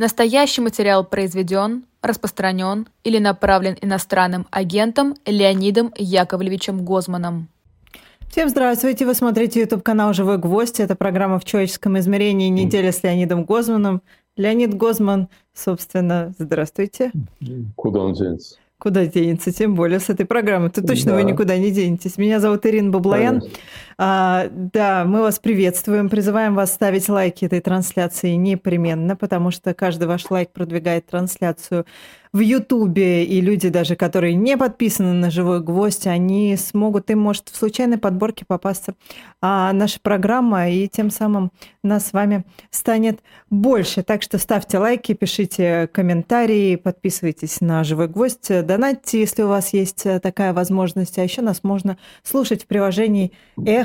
Настоящий материал произведен, распространен или направлен иностранным агентом Леонидом Яковлевичем Гозманом. Всем здравствуйте! Вы смотрите YouTube канал «Живой гвоздь». Это программа «В человеческом измерении. Неделя с Леонидом Гозманом». Леонид Гозман, собственно, здравствуйте. Куда он денется? Куда денется, тем более с этой программы. Ты точно да. вы никуда не денетесь. Меня зовут Ирина Баблоян. А, да, мы вас приветствуем, призываем вас ставить лайки этой трансляции непременно, потому что каждый ваш лайк продвигает трансляцию в Ютубе, и люди даже, которые не подписаны на «Живой гвоздь», они смогут, им может в случайной подборке попасться а, наша программа, и тем самым нас с вами станет больше. Так что ставьте лайки, пишите комментарии, подписывайтесь на «Живой гвоздь», донатьте, если у вас есть такая возможность. А еще нас можно слушать в приложении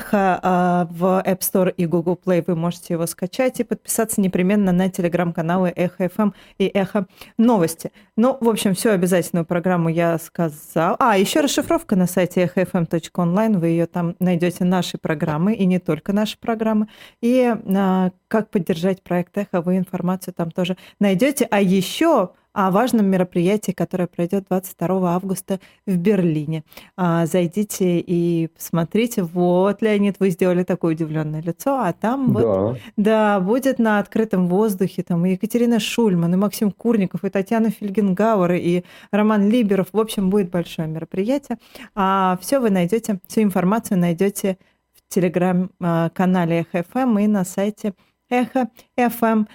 «Эхо» а, в App Store и Google Play. Вы можете его скачать и подписаться непременно на телеграм-каналы «Эхо FM» и «Эхо Новости». Ну, в общем, всю обязательную программу я сказал. А, еще расшифровка на сайте эхфм.онлайн. Вы ее там найдете, наши программы, и не только наши программы. И а, как поддержать проект Эхо, вы информацию там тоже найдете. А еще о важном мероприятии, которое пройдет 22 августа в Берлине. А, зайдите и посмотрите. Вот, Леонид, вы сделали такое удивленное лицо, а там да. вот, да, будет на открытом воздухе там и Екатерина Шульман, и Максим Курников, и Татьяна Фельгенгауэр, и Роман Либеров. В общем, будет большое мероприятие. А все вы найдете, всю информацию найдете в телеграм-канале Эхо ФМ и на сайте Эхо FM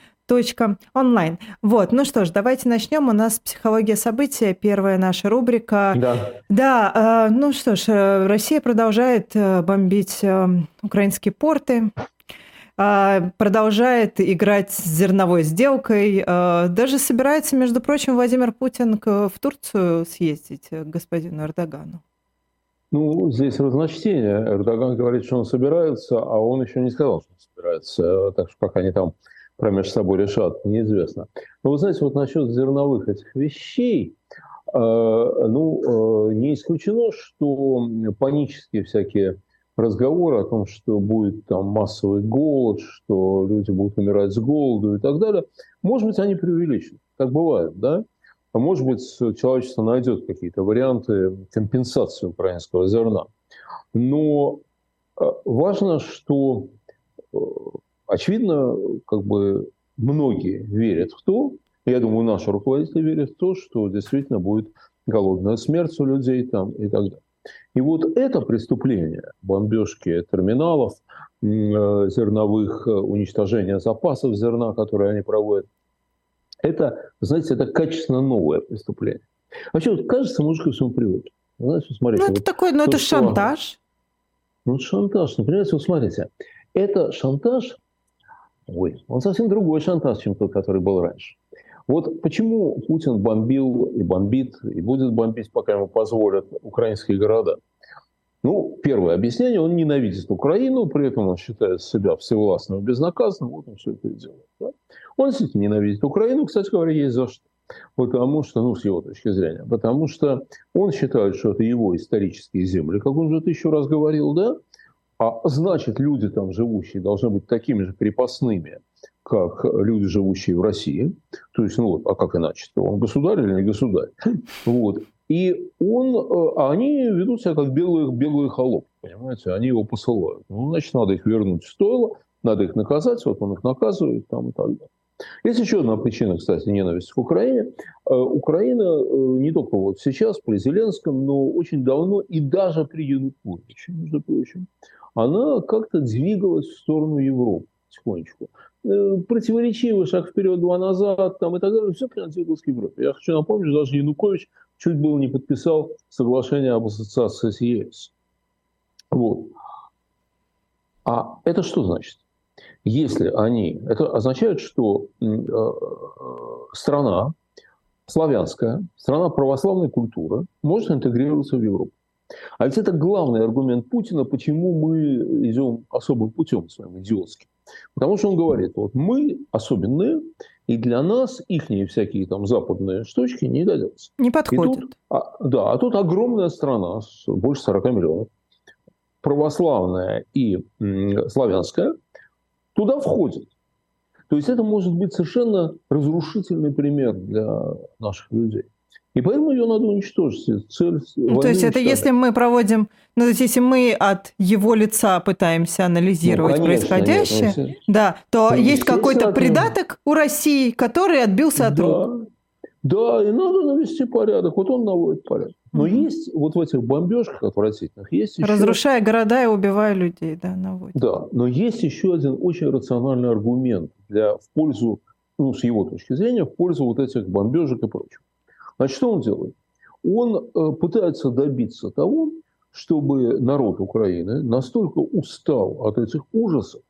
онлайн. Вот, ну что ж, давайте начнем. У нас психология события, первая наша рубрика. Да. Да, э, ну что ж, э, Россия продолжает э, бомбить украинские порты продолжает играть с зерновой сделкой. Даже собирается, между прочим, Владимир Путин в Турцию съездить к господину Эрдогану. Ну, здесь разночтение. Эрдоган говорит, что он собирается, а он еще не сказал, что он собирается. Так что пока они там промеж собой решат, неизвестно. Но вы знаете, вот насчет зерновых этих вещей, э, ну, э, не исключено, что панические всякие разговоры о том, что будет там массовый голод, что люди будут умирать с голоду и так далее, может быть, они преувеличены, как бывает, да? А может быть, человечество найдет какие-то варианты компенсации украинского зерна. Но э, важно, что очевидно, как бы многие верят в то, я думаю, наши руководители верят в то, что действительно будет голодная смерть у людей там и так далее. И вот это преступление, бомбежки терминалов, э, зерновых, э, уничтожение запасов зерна, которые они проводят, это, знаете, это качественно новое преступление. Вообще, вот, кажется, мы уже ко всему привыкли. Знаете, смотрите, ну, это вот такой, ну, это шантаж. Ну, шантаж. Например, вот смотрите, это шантаж Ой, он совсем другой шантаж, чем тот, который был раньше. Вот почему Путин бомбил и бомбит, и будет бомбить, пока ему позволят, украинские города. Ну, первое объяснение, он ненавидит Украину, при этом он считает себя всевластным и безнаказанным, вот он все это и делает. Да? Он действительно ненавидит Украину, кстати говоря, есть за что. Потому что, ну, с его точки зрения, потому что он считает, что это его исторические земли, как он же это еще раз говорил, да, а значит, люди там живущие должны быть такими же крепостными, как люди, живущие в России. То есть, ну, а как иначе-то? Он государь или не государь? Вот. И он, э, а они ведут себя как белые, белые холопы, понимаете? Они его посылают. Ну, значит, надо их вернуть в стойло, надо их наказать, вот он их наказывает там и так далее. Есть еще одна причина, кстати, ненависти к Украине. Э, Украина э, не только вот сейчас при Зеленском, но очень давно и даже при Януковиче, между прочим, она как-то двигалась в сторону Европы потихонечку. Э, противоречивый шаг вперед, два назад, там и так далее, все прям двигалось к Европе. Я хочу напомнить, что даже Янукович чуть было не подписал соглашение об ассоциации с ЕС. Вот. А это что значит? Если они... Это означает, что э, э, страна славянская, страна православной культуры может интегрироваться в Европу. А ведь это главный аргумент Путина, почему мы идем особым путем своим идиотским. Потому что он говорит, вот мы особенные, и для нас их всякие там западные штучки не годятся. Не подходят. тут, а, да, а тут огромная страна больше 40 миллионов, православная и м, славянская, туда входит. То есть это может быть совершенно разрушительный пример для наших людей. И поэтому ее надо уничтожить. Цель ну, то есть это если мы проводим, ну то есть если мы от его лица пытаемся анализировать ну, конечно, происходящее, нет, да, то ну, есть какой-то придаток у России, который отбился от да, рук. Да, и надо навести порядок. Вот он наводит порядок. Но угу. есть вот в этих бомбежках отвратительных есть еще... Разрушая города и убивая людей, да, наводит. Да, но есть еще один очень рациональный аргумент для, в пользу, ну, с его точки зрения, в пользу вот этих бомбежек и прочего. Значит, что он делает? Он э, пытается добиться того, чтобы народ Украины настолько устал от этих ужасов,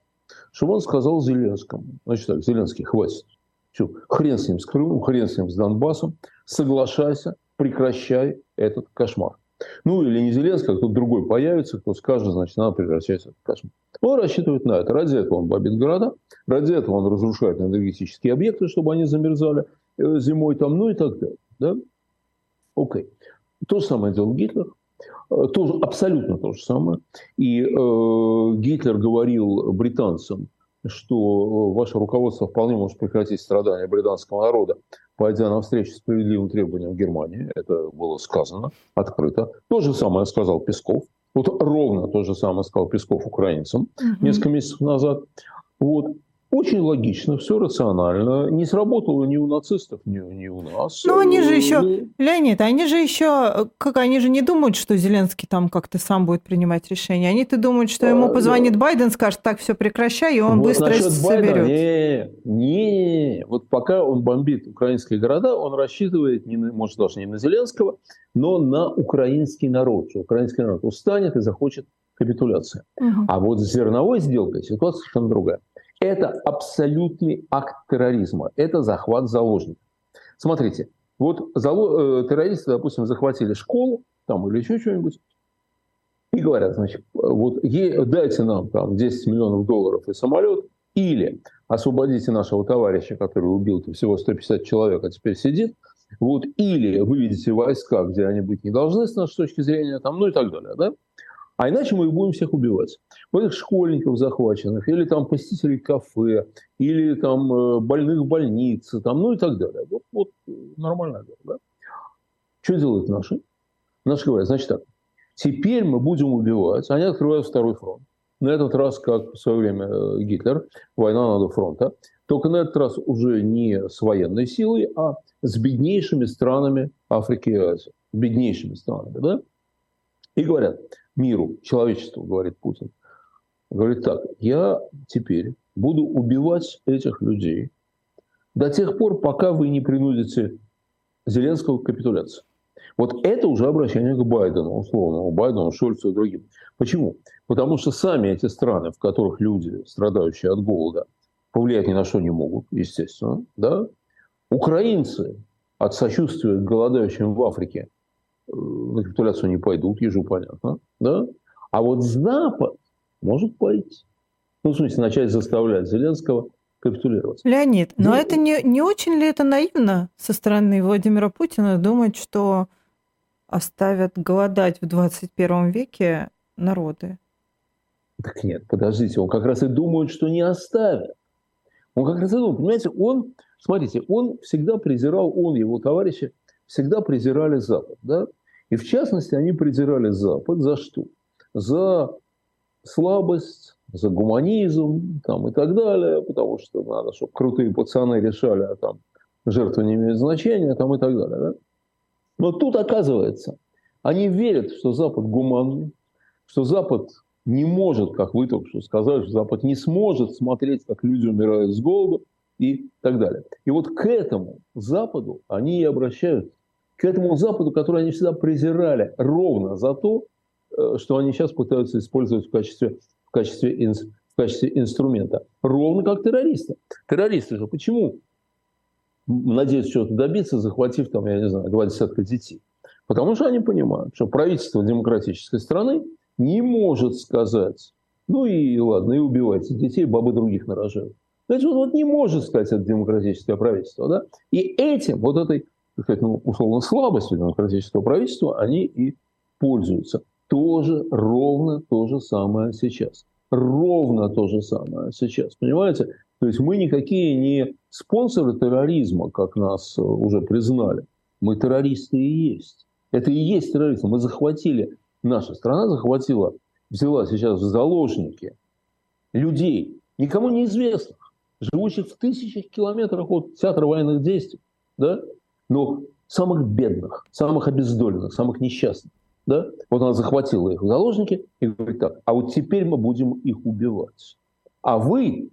что он сказал Зеленскому, значит так, Зеленский, хватит, все, хрен с ним с Крымом, хрен с ним с Донбассом, соглашайся, прекращай этот кошмар. Ну, или не Зеленский, а кто-то другой появится, кто скажет, значит, надо прекращать этот кошмар. Он рассчитывает на это. Ради этого он бомбит города, ради этого он разрушает энергетические объекты, чтобы они замерзали э, зимой там, ну и так далее. Да? Окей. То же самое делал Гитлер. Э, тоже, абсолютно то же самое. И э, Гитлер говорил британцам, что э, ваше руководство вполне может прекратить страдания британского народа, пойдя навстречу справедливым требованиям Германии. Это было сказано открыто. То же самое сказал Песков. Вот ровно то же самое сказал Песков украинцам угу. несколько месяцев назад. Вот. Очень логично, все рационально. Не сработало ни у нацистов, ни, ни у нас. Ну, они же еще, ну, Леонид, они же еще, как они же не думают, что Зеленский там как-то сам будет принимать решение. Они-то думают, что ему а, позвонит да. Байден, скажет, так, все прекращай, и он вот быстро соберет. Не, не, вот пока он бомбит украинские города, он рассчитывает, не может, даже не на Зеленского, но на украинский народ, что украинский народ устанет и захочет капитуляции. Угу. А вот с зерновой сделкой ситуация совершенно другая. Это абсолютный акт терроризма. Это захват заложников. Смотрите, вот. Э, террористы, допустим, захватили школу там, или еще что-нибудь, и говорят, значит, вот дайте нам там 10 миллионов долларов и самолет, или освободите нашего товарища, который убил всего 150 человек, а теперь сидит, вот, или выведите войска, где они быть не должны, с нашей точки зрения, там, ну и так далее. Да? А иначе мы их будем всех убивать. Вот этих школьников захваченных, или там посетителей кафе, или там э, больных в больнице, там, ну и так далее. Вот, вот нормально. Да? Что делают наши? Наши говорят, значит так, теперь мы будем убивать. Они открывают второй фронт. На этот раз, как в свое время э, Гитлер, война надо фронта. Только на этот раз уже не с военной силой, а с беднейшими странами Африки и Азии. Беднейшими странами, да? И говорят, миру, человечеству, говорит Путин. Говорит так, я теперь буду убивать этих людей до тех пор, пока вы не принудите Зеленского к капитуляции. Вот это уже обращение к Байдену, условно, у Байдена, Шольцу и другим. Почему? Потому что сами эти страны, в которых люди, страдающие от голода, повлиять ни на что не могут, естественно, да? Украинцы от сочувствия к голодающим в Африке на капитуляцию не пойдут, ежу понятно, да? А вот Запад может пойти. Ну, в смысле, начать заставлять Зеленского капитулировать. Леонид, но ну, это не, не очень ли это наивно со стороны Владимира Путина думать, что оставят голодать в 21 веке народы? Так нет, подождите, он как раз и думает, что не оставят. Он как раз и думает, понимаете, он, смотрите, он всегда презирал, он, его товарищи, всегда презирали Запад, да? И в частности, они презирали Запад за что? За слабость, за гуманизм там, и так далее, потому что надо, чтобы крутые пацаны решали, а там жертвы не имеют значения там, и так далее. Да? Но тут оказывается, они верят, что Запад гуманный, что Запад не может, как вы только что сказали, что Запад не сможет смотреть, как люди умирают с голоду и так далее. И вот к этому Западу они и обращаются к этому Западу, который они всегда презирали ровно за то, э, что они сейчас пытаются использовать в качестве, в качестве, в качестве инструмента. Ровно как террористы. Террористы же почему надеются чего-то добиться, захватив там, я не знаю, два десятка детей? Потому что они понимают, что правительство демократической страны не может сказать, ну и ладно, и убивайте детей, бабы других нарожают. Значит, он вот не может сказать это демократическое правительство. Да? И этим, вот этой так сказать, ну, условно, слабостью демократического правительства, они и пользуются. Тоже ровно то же самое сейчас. Ровно то же самое сейчас. Понимаете? То есть мы никакие не спонсоры терроризма, как нас э, уже признали. Мы террористы и есть. Это и есть терроризм. Мы захватили, наша страна захватила, взяла сейчас в заложники людей, никому неизвестных, живущих в тысячах километрах от театра военных действий, да? Но самых бедных, самых обездоленных, самых несчастных. Да? Вот она захватила их в заложники и говорит так, а вот теперь мы будем их убивать. А вы,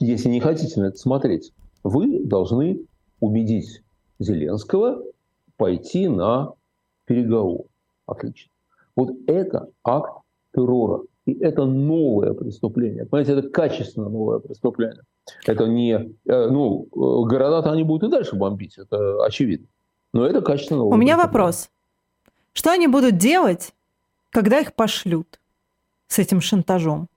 если не хотите на это смотреть, вы должны убедить Зеленского пойти на переговоры. Отлично. Вот это акт террора. И это новое преступление. Понимаете, это качественно новое преступление. Это не... Э, ну, э, города-то они будут и дальше бомбить, это очевидно. Но это качественно новое У меня вопрос. Что они будут делать, когда их пошлют с этим шантажом?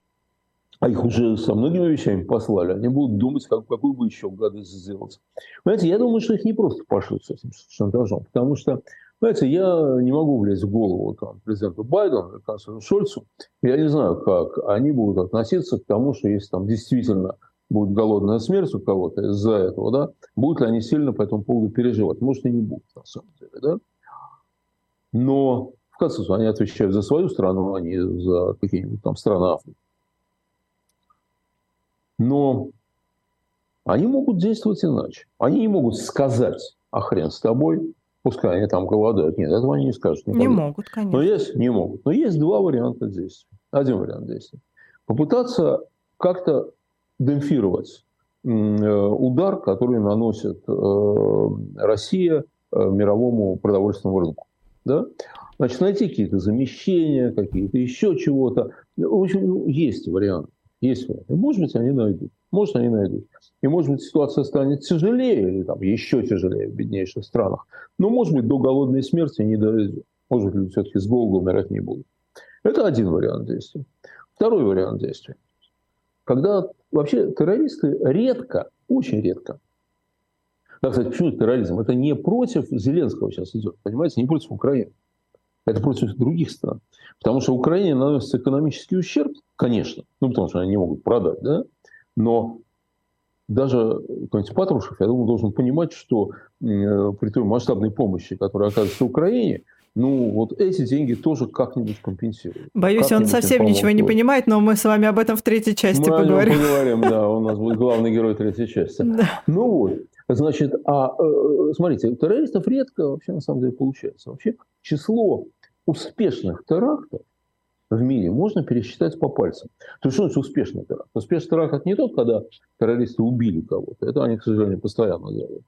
А их уже со многими вещами послали. Они будут думать, как, какую бы еще гадость сделать. Понимаете, я думаю, что их не просто пошлют с этим шантажом. Потому что, знаете, я не могу влезть в голову там, президенту Байдену или канцлеру Шольцу. Я не знаю, как они будут относиться к тому, что если там действительно будет голодная смерть у кого-то из-за этого, да, будут ли они сильно по этому поводу переживать? Может, и не будут, на самом деле, да. Но, в конце концов, они отвечают за свою страну, а не за какие-нибудь там страны Африки. Но они могут действовать иначе. Они не могут сказать, а хрен с тобой, пускай они там голодают. Нет, этого они не скажут. Никогда. Не могут, конечно. Но есть, не могут. Но есть два варианта действий. Один вариант действий. Попытаться как-то демпфировать э, удар, который наносит э, Россия э, мировому продовольственному рынку. Да? Значит, найти какие-то замещения, какие-то еще чего-то. В общем, ну, есть вариант. Есть варианты. Может быть, они найдут. Может, они найдут. И, может быть, ситуация станет тяжелее, или там еще тяжелее в беднейших странах. Но, может быть, до голодной смерти не доведет. Может быть, люди все-таки с голоду умирать не будут. Это один вариант действия. Второй вариант действия. Когда вообще террористы редко, очень редко, да, кстати, почему терроризм? Это не против Зеленского сейчас идет, понимаете, не против Украины. Это против других стран. Потому что Украине наносится экономический ущерб, конечно, ну, потому что они не могут продать, да, но даже какой-нибудь Патрушев, я думаю, должен понимать, что э, при той масштабной помощи, которая оказывается Украине, ну, вот эти деньги тоже как-нибудь компенсируют. Боюсь, он совсем ничего не понимает, но мы с вами об этом в третьей части мы поговорим. Мы поговорим, да, у нас будет главный герой третьей части. Да. Ну вот, значит, а э, смотрите, у террористов редко вообще на самом деле получается. Вообще число успешных терактов в мире можно пересчитать по пальцам. То есть, что значит успешный теракт? Успешный теракт – это не тот, когда террористы убили кого-то. Это они, к сожалению, постоянно делают.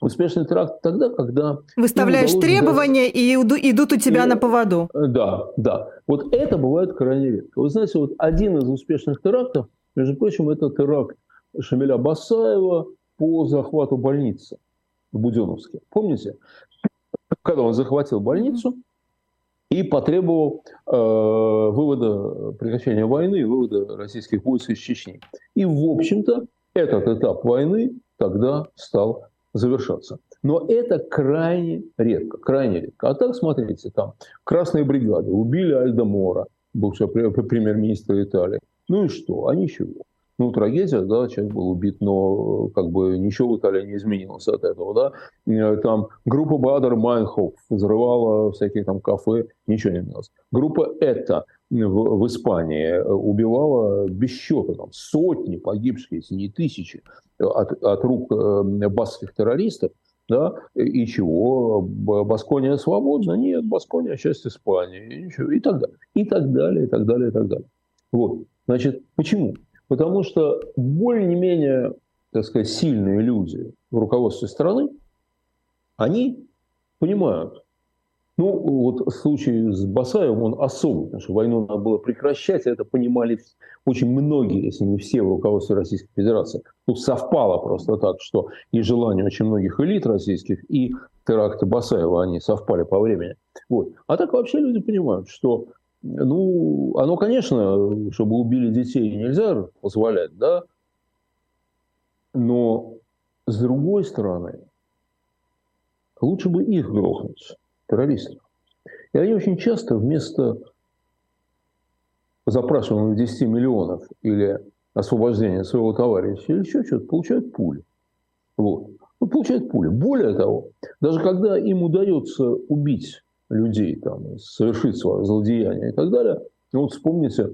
Успешный теракт тогда, когда... Выставляешь требования дать... и идут у тебя и... на поводу. Да, да. Вот это бывает крайне редко. Вы знаете, вот один из успешных терактов, между прочим, это теракт Шамиля Басаева по захвату больницы в Буденовске. Помните? Когда он захватил больницу, и потребовал э, вывода, прекращения войны и вывода российских войск из Чечни. И, в общем-то, этот этап войны тогда стал завершаться. Но это крайне редко, крайне редко. А так, смотрите, там красные бригады убили Альдо Мора, бывшего премьер-министра Италии. Ну и что? А ничего ну, трагедия, да, человек был убит, но как бы ничего в Италии не изменилось от этого, да. Э, там группа Бадер Майнхоф взрывала всякие там кафе, ничего не менялось. Группа «Это» в, в Испании э, убивала без счета, там, сотни погибших, если не тысячи, от, от рук э, баскских террористов, да, и чего? Баскония свободна? Нет, Баскония часть Испании, и, и так далее, и так далее, и так далее, и так далее. Вот, значит, почему? Потому что более-менее, так сказать, сильные люди в руководстве страны, они понимают, ну, вот случае с Басаевым он особый, потому что войну надо было прекращать, это понимали очень многие, если не все в руководстве Российской Федерации. Тут совпало просто так, что и желание очень многих элит российских, и теракты Басаева, они совпали по времени. Вот. А так вообще люди понимают, что ну, оно, конечно, чтобы убили детей нельзя позволять, да, но с другой стороны, лучше бы их грохнуть, террористов. И они очень часто вместо запрашиваемых 10 миллионов или освобождения своего товарища или еще что-то, получают пули. Вот. Ну, получают пули. Более того, даже когда им удается убить людей, там, совершить свое злодеяние и так далее, ну, вот вспомните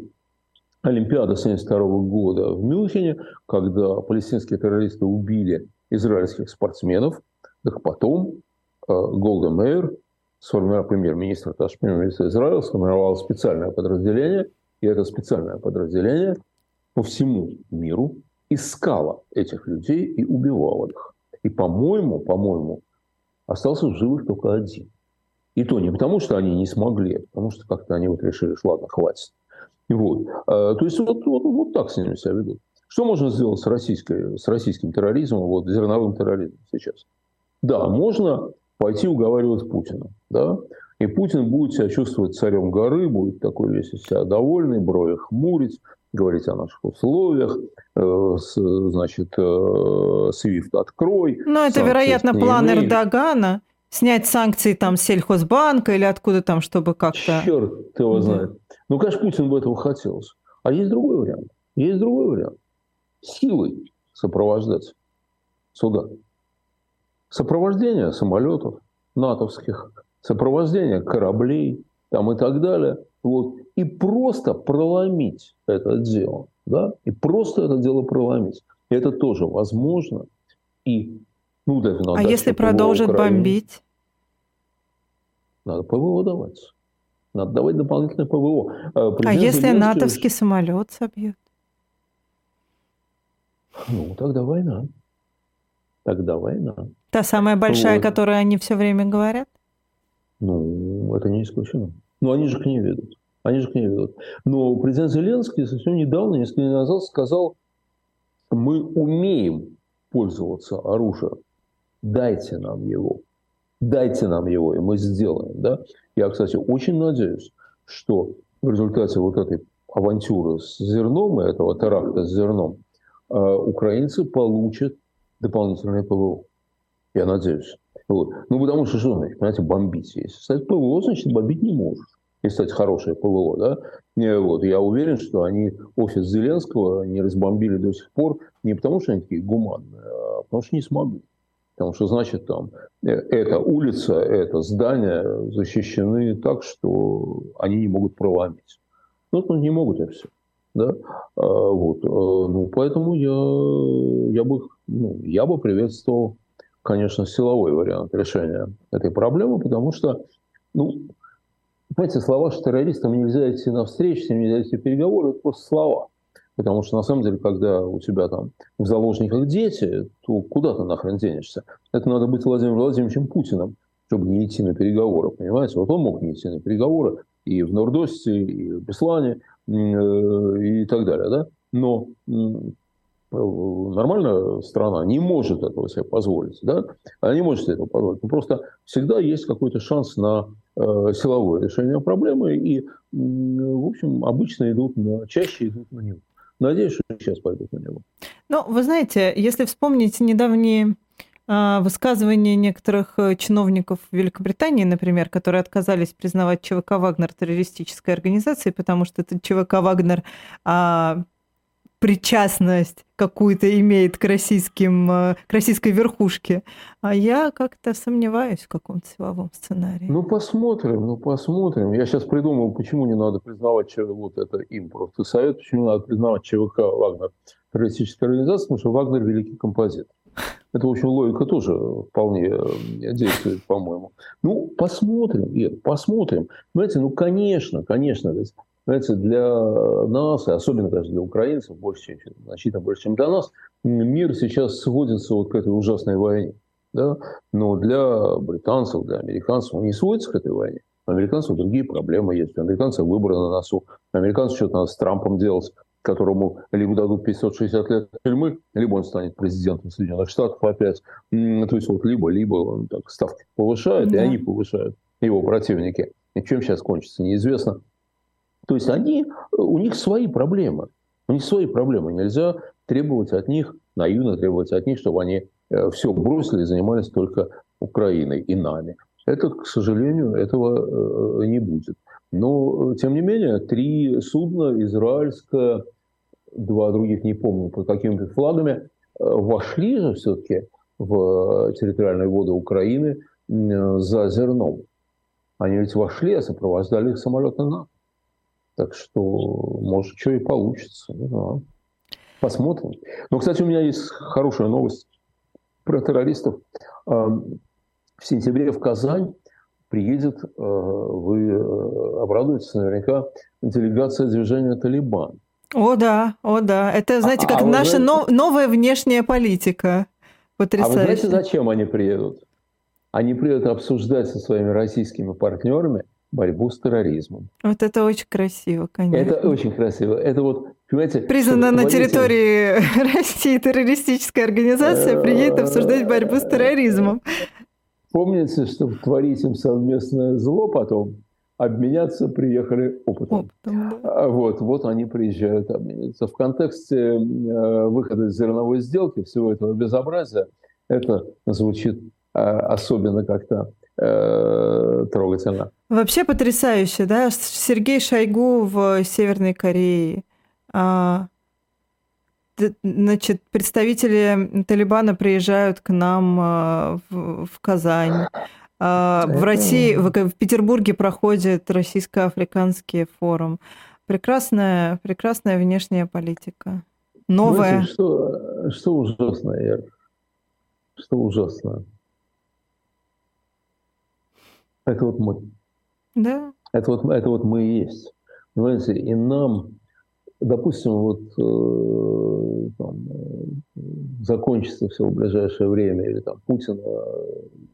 Олимпиада 1972 года в Мюнхене, когда палестинские террористы убили израильских спортсменов, так потом э, Голда Мейер, сформировал премьер-министр, тоже премьер-министр Израиля, сформировал специальное подразделение, и это специальное подразделение по всему миру искало этих людей и убивало их. И, по-моему, по-моему, остался в живых только один. И то не потому, что они не смогли, а потому что как-то они вот решили, что ладно, хватит. Вот. А, то есть вот, вот, вот так с ними себя ведут. Что можно сделать с, российской, с российским терроризмом, вот зерновым терроризмом сейчас? Да, можно пойти уговаривать Путина. Да? И Путин будет себя чувствовать царем горы, будет такой весь из себя довольный, брови хмурить, говорить о наших условиях, э, с, значит, э, Свифт открой. Ну, это, вероятно, план Эрдогана снять санкции там с сельхозбанка или откуда там, чтобы как-то... Черт его знает. Да. Ну, конечно, Путин бы этого хотелось. А есть другой вариант. Есть другой вариант. Силой сопровождать суда. Сопровождение самолетов натовских, сопровождение кораблей там и так далее. Вот. И просто проломить это дело. Да? И просто это дело проломить. Это тоже возможно. И а если продолжат бомбить? Надо ПВО давать. Надо давать дополнительное ПВО. А, а если Зеленский... натовский самолет собьют? Ну, тогда война. Тогда война. Та самая большая, вот. которую они все время говорят? Ну, это не исключено. Но они же к ней ведут. Они же к ней ведут. Но президент Зеленский совсем недавно, несколько дней назад, сказал, мы умеем пользоваться оружием. Дайте нам его. Дайте нам его, и мы сделаем. Да? Я, кстати, очень надеюсь, что в результате вот этой авантюры с зерном, и этого теракта с зерном, э, украинцы получат дополнительное ПВО. Я надеюсь. Вот. Ну, потому что, что значит, понимаете, бомбить. Если стать ПВО, значит, бомбить не можешь. Если стать хорошее ПВО, да. И вот. Я уверен, что они офис Зеленского не разбомбили до сих пор не потому, что они такие гуманные, а потому что не смогли. Потому что, значит, там э, эта улица, это здание защищены так, что они не могут проломить. Ну, ну не могут и все. Да? А, вот. Э, ну, поэтому я, я, бы, ну, я бы приветствовал, конечно, силовой вариант решения этой проблемы, потому что, ну, понимаете, слова, что террористам нельзя идти на встречу, нельзя идти переговоры, это просто слова. Потому что, на самом деле, когда у тебя там в заложниках дети, то куда ты нахрен денешься? Это надо быть Владимиром Владимировичем Путиным, чтобы не идти на переговоры, понимаете? Вот он мог не идти на переговоры и в Нордосте, и в Беслане, э, и так далее, да? Но нормальная страна не может этого себе позволить, да? Она не может себе этого позволить. Но просто всегда есть какой-то шанс на э, силовое решение проблемы, и, в общем, обычно идут на, чаще идут на него. Надеюсь, что сейчас пойдут на него. Ну, вы знаете, если вспомнить недавние а, высказывания некоторых э, чиновников Великобритании, например, которые отказались признавать ЧВК «Вагнер» террористической организацией, потому что этот ЧВК «Вагнер» а, причастность какую-то имеет к, российским, э, к российской верхушке. А я как-то сомневаюсь в каком-то силовом сценарии. Ну, посмотрим, ну, посмотрим. Я сейчас придумал, почему не надо признавать ЧВК, вот это им просто совет, почему не надо признавать ЧВК «Вагнер» террористической организацией, потому что Вагнер – великий композитор. Это, в общем, логика тоже вполне э, действует, по-моему. Ну, посмотрим, Ир, посмотрим. Знаете, ну, конечно, конечно, знаете, для нас, и особенно, конечно, для украинцев, больше, значительно больше, чем для нас, мир сейчас сводится вот к этой ужасной войне. Да? Но для британцев, для американцев он не сводится к этой войне. У американцев другие проблемы есть. У американцев выборы на носу. У американцев что-то надо с Трампом делать, которому либо дадут 560 лет тюрьмы, либо он станет президентом Соединенных Штатов опять. То есть вот либо-либо он так ставки повышает, да. и они повышают, его противники. И чем сейчас кончится, неизвестно. То есть они, у них свои проблемы. У них свои проблемы. Нельзя требовать от них, наивно требовать от них, чтобы они э, все бросили и занимались только Украиной и нами. Это, к сожалению, этого э, не будет. Но, тем не менее, три судна, израильское, два других не помню под какими флагами, вошли же все-таки в территориальные воды Украины за зерном. Они ведь вошли, а сопровождали их самолеты НАТО. Так что, может, что и получится. Не знаю. Посмотрим. Но, кстати, у меня есть хорошая новость про террористов. В сентябре в Казань приедет, э, вы э, обрадуетесь наверняка, делегация движения «Талибан». О, да, о, да. Это, знаете, а, как а наша знаете... новая внешняя политика. Потрясающе. А вы знаете, зачем они приедут? Они приедут обсуждать со своими российскими партнерами борьбу с терроризмом. Вот это очень красиво, конечно. Это очень красиво. Это вот, понимаете... Признана на территории России террористическая организация приедет обсуждать борьбу с терроризмом. Помните, что творить им совместное зло потом, обменяться приехали опытом. опытом да. А вот, вот они приезжают обменяться. В контексте э, выхода из зерновой сделки, всего этого безобразия, это звучит э, особенно как-то э, трогательно. Вообще потрясающе, да? Сергей Шойгу в Северной Корее. А, значит, представители Талибана приезжают к нам а, в, в Казань. А, в России, в, в Петербурге проходит российско-африканский форум. Прекрасная, прекрасная внешняя политика. Новая. Знаете, что, что ужасно, Эр? Что ужасно? Это вот мы. Да. Это вот, это вот мы и есть. Понимаете, и нам, допустим, вот э, там, э, закончится все в ближайшее время, или там Путина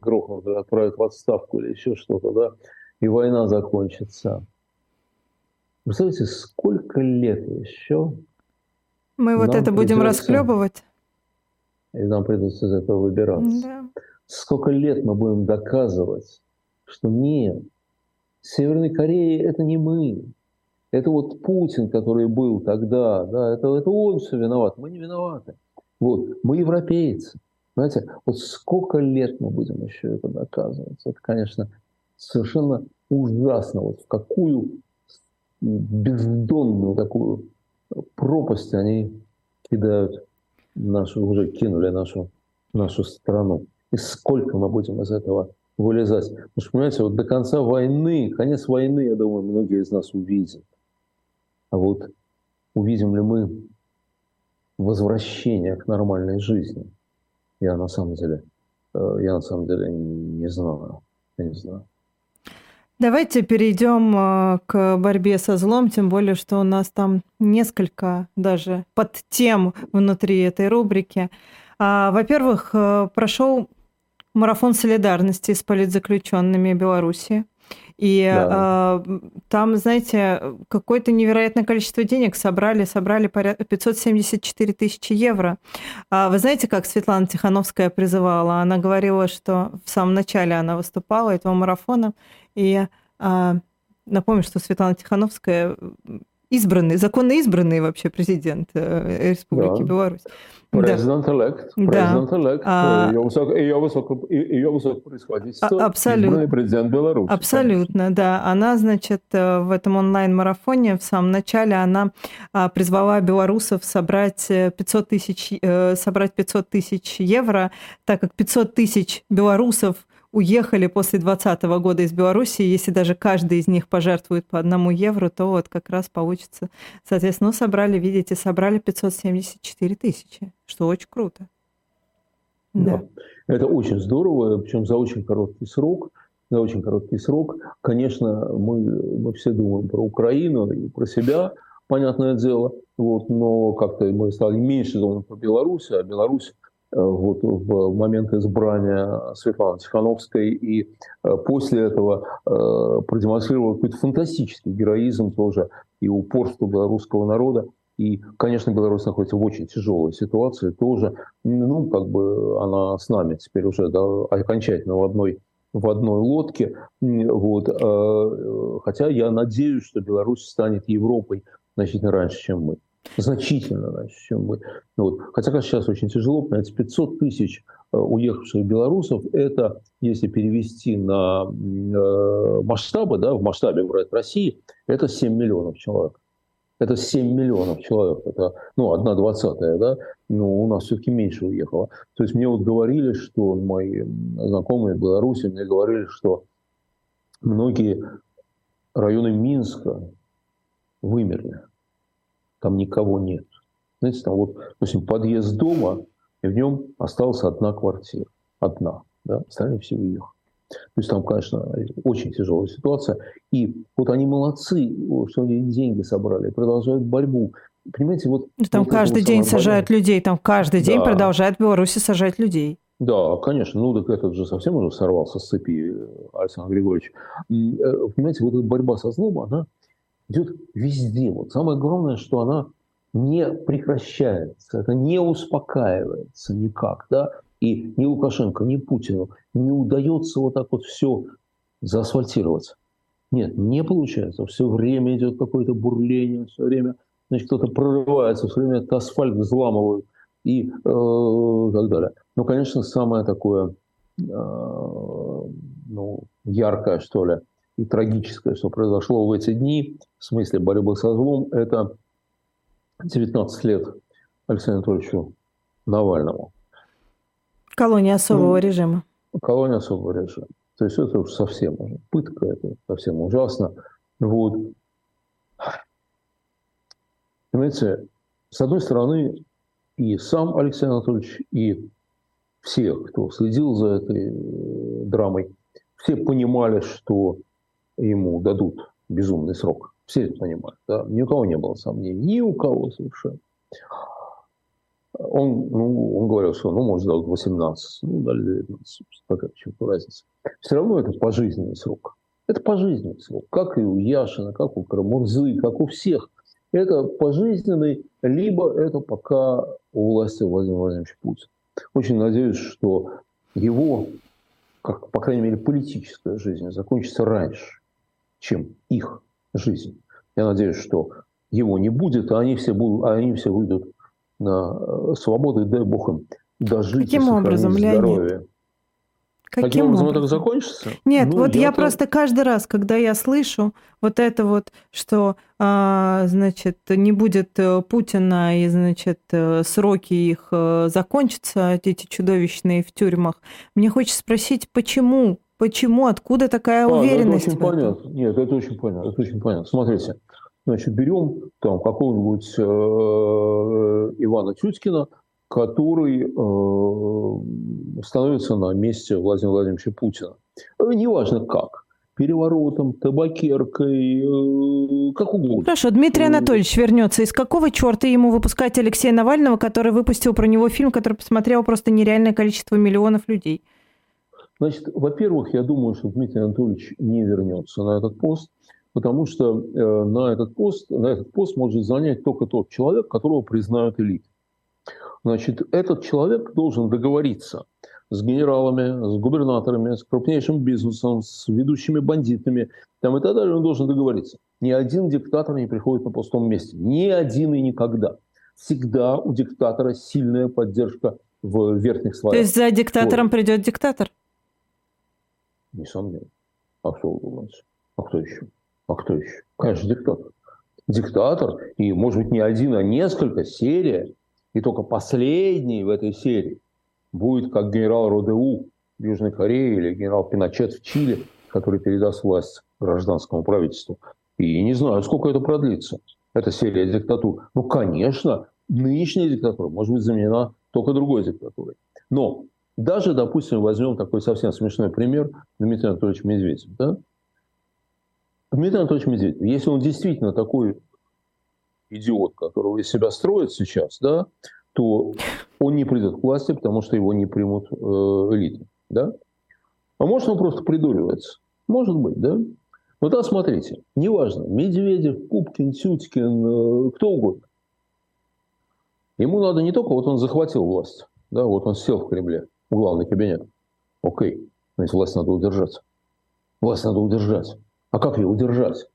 грохнут, отправят в отставку или еще что-то, да, и война закончится. Представляете, сколько лет еще мы вот это будем расхлебывать? И нам придется из этого выбираться. Да. Сколько лет мы будем доказывать, что нет, Северной Кореи это не мы. Это вот Путин, который был тогда, да, это, это он все виноват, мы не виноваты. Вот, мы европейцы. Знаете, вот сколько лет мы будем еще это доказывать? Это, конечно, совершенно ужасно. Вот в какую бездонную такую пропасть они кидают нашу, уже кинули нашу, нашу страну. И сколько мы будем из этого вылезать. Потому что, понимаете, вот до конца войны, конец войны, я думаю, многие из нас увидят. А вот увидим ли мы возвращение к нормальной жизни, я на самом деле, э, я на самом деле не знаю. Я не знаю. Давайте перейдем э, к борьбе со злом, тем более, что у нас там несколько даже под тем внутри этой рубрики. А, во-первых, э, прошел марафон солидарности с политзаключенными Беларуси. И да. э, там, знаете, какое-то невероятное количество денег собрали, собрали порядка 574 тысячи евро. А вы знаете, как Светлана Тихановская призывала? Она говорила, что в самом начале она выступала этого марафона, и э, напомню, что Светлана Тихановская избранный, законно избранный вообще президент э, Республики да. Беларусь. Президент-элект. Президент-элект. А... Ее, высоко, ее, высоко, ее высокопревосходительство. Абсолютно. президент Беларуси. Абсолютно, конечно. да. Она, значит, э, в этом онлайн-марафоне в самом начале она а, призвала белорусов собрать 500 тысяч, э, собрать 500 тысяч евро, так как 500 тысяч белорусов – уехали после 2020 года из Беларуси, если даже каждый из них пожертвует по одному евро, то вот как раз получится. Соответственно, ну, собрали, видите, собрали 574 тысячи, что очень круто. Да. да. Это очень здорово, причем за очень короткий срок. За очень короткий срок. Конечно, мы, мы все думаем про Украину и про себя, понятное дело, вот, но как-то мы стали меньше думать про Беларусь, а Беларусь вот, в момент избрания Светланы Тихановской и э, после этого э, продемонстрировал какой-то фантастический героизм тоже и упорство белорусского народа. И, конечно, Беларусь находится в очень тяжелой ситуации тоже. Ну, как бы она с нами теперь уже да, окончательно в одной, в одной лодке. Вот. Хотя я надеюсь, что Беларусь станет Европой значительно раньше, чем мы значительно раньше, чем мы. Вот. Хотя, конечно, сейчас очень тяжело, понимаете, 500 тысяч э, уехавших белорусов, это, если перевести на э, масштабы, да, в масштабе брать России, это 7 миллионов человек. Это 7 миллионов человек, это ну, одна двадцатая, да, но у нас все-таки меньше уехало. То есть мне вот говорили, что мои знакомые в Беларуси мне говорили, что многие районы Минска вымерли. Там никого нет. Знаете, там вот, допустим, подъезд дома, и в нем осталась одна квартира. Одна. Да? Остальные все уехали. То есть там, конечно, очень тяжелая ситуация. И вот они молодцы, что они деньги собрали, продолжают борьбу. Понимаете, вот... Ну, там вот каждый день сажают людей, там каждый да. день продолжают в Беларуси сажать людей. Да, конечно. Ну, так этот же совсем уже сорвался с цепи, Александр Григорьевич. Э, понимаете, вот эта борьба со злом, она идет везде. Вот самое главное, что она не прекращается, это не успокаивается никак. Да? И ни Лукашенко, ни Путину не удается вот так вот все заасфальтировать. Нет, не получается. Все время идет какое-то бурление, все время значит, кто-то прорывается, все время этот асфальт взламывают и э, так далее. Но, конечно, самое такое э, ну, яркое, что ли, и трагическое, что произошло в эти дни, в смысле борьбы со злом, это 19 лет Александру Анатольевичу Навальному. Колония особого ну, режима. Колония особого режима. То есть это уж совсем уже пытка, это совсем ужасно. Вот. Понимаете, с одной стороны, и сам Алексей Анатольевич, и все, кто следил за этой э, драмой, все понимали, что ему дадут безумный срок. Все это понимают. Да? Ни у кого не было сомнений. Ни у кого совершенно. Он, ну, он говорил, что ну, может, дать 18, ну, дали 19. Какая почему разница? Все равно это пожизненный срок. Это пожизненный срок. Как и у Яшина, как у Карамурзы, как у всех. Это пожизненный, либо это пока у власти Владимир Владимирович Путин. Очень надеюсь, что его, как, по крайней мере, политическая жизнь закончится раньше, чем их жизнь. Я надеюсь, что его не будет, а они все, будут, а они все выйдут на э, свободу, и дай Бог им дожить Каким образом, здоровье. Леонид? Каким, Каким образом, это закончится? Нет, ну, вот я, я просто каждый раз, когда я слышу вот это вот, что, а, значит, не будет э, Путина и, значит, э, сроки их закончатся, эти чудовищные в тюрьмах, мне хочется спросить, почему? Почему? Откуда такая а, уверенность? Это очень понятно. Нет, это очень понятно. Это очень понятно. Смотрите, Значит, берем там какого-нибудь э, Ивана Тюткина, который э, становится на месте Владимира Владимировича Путина. Э, неважно как. Переворотом, табакеркой, э, как угодно. Хорошо, Дмитрий Анатольевич вернется. Из какого черта ему выпускать Алексея Навального, который выпустил про него фильм, который посмотрел просто нереальное количество миллионов людей? Значит, во-первых, я думаю, что Дмитрий Анатольевич не вернется на этот пост потому что э, на этот пост, на этот пост может занять только тот человек, которого признают элитой. Значит, этот человек должен договориться с генералами, с губернаторами, с крупнейшим бизнесом, с ведущими бандитами там и так далее. Он должен договориться. Ни один диктатор не приходит на пустом месте. Ни один и никогда. Всегда у диктатора сильная поддержка в верхних слоях. То есть за диктатором вот. придет диктатор? Несомненно. А кто думаете? А кто еще? А кто еще? Конечно, диктатор. Диктатор, и, может быть, не один, а несколько, серия. И только последний в этой серии будет как генерал Родеу в Южной Корее или генерал Пиночет в Чили, который передаст власть гражданскому правительству. И не знаю, сколько это продлится, эта серия диктатур. Ну, конечно, нынешняя диктатура может быть заменена только другой диктатурой. Но даже, допустим, возьмем такой совсем смешной пример Дмитрия Анатольевича Медведева. Да? Дмитрий Анатольевич Медведев, если он действительно такой идиот, которого из себя строит сейчас, да, то он не придет к власти, потому что его не примут э, элиты. Да? А может, он просто придуривается. Может быть, да? Ну да, смотрите, неважно, Медведев, Пупкин, Тюткин, э, кто угодно. Ему надо не только, вот он захватил власть, да, вот он сел в Кремле, в главный кабинет. Окей, значит, власть надо удержать. Власть надо удержать. А как ее удержать?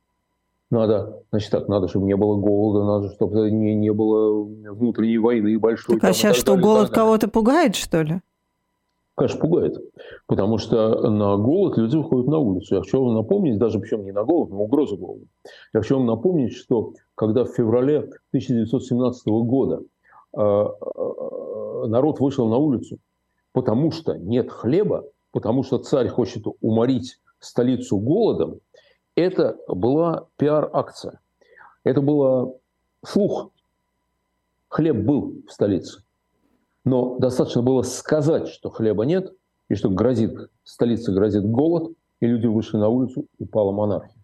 Надо, значит так, надо, чтобы не было голода, надо, чтобы не, не было внутренней войны большой. Так, а сейчас что, голод кого-то пугает, что ли? конечно, пугает. Потому что на голод люди выходят на улицу. Я хочу вам напомнить, даже причем не на голод, но угрозу голода. Я хочу вам напомнить, что когда в феврале 1917 года э, э, народ вышел на улицу, потому что нет хлеба, потому что царь хочет уморить столицу голодом, это была пиар-акция. Это было слух. Хлеб был в столице. Но достаточно было сказать, что хлеба нет, и что грозит, столице грозит голод, и люди вышли на улицу, упала монархия.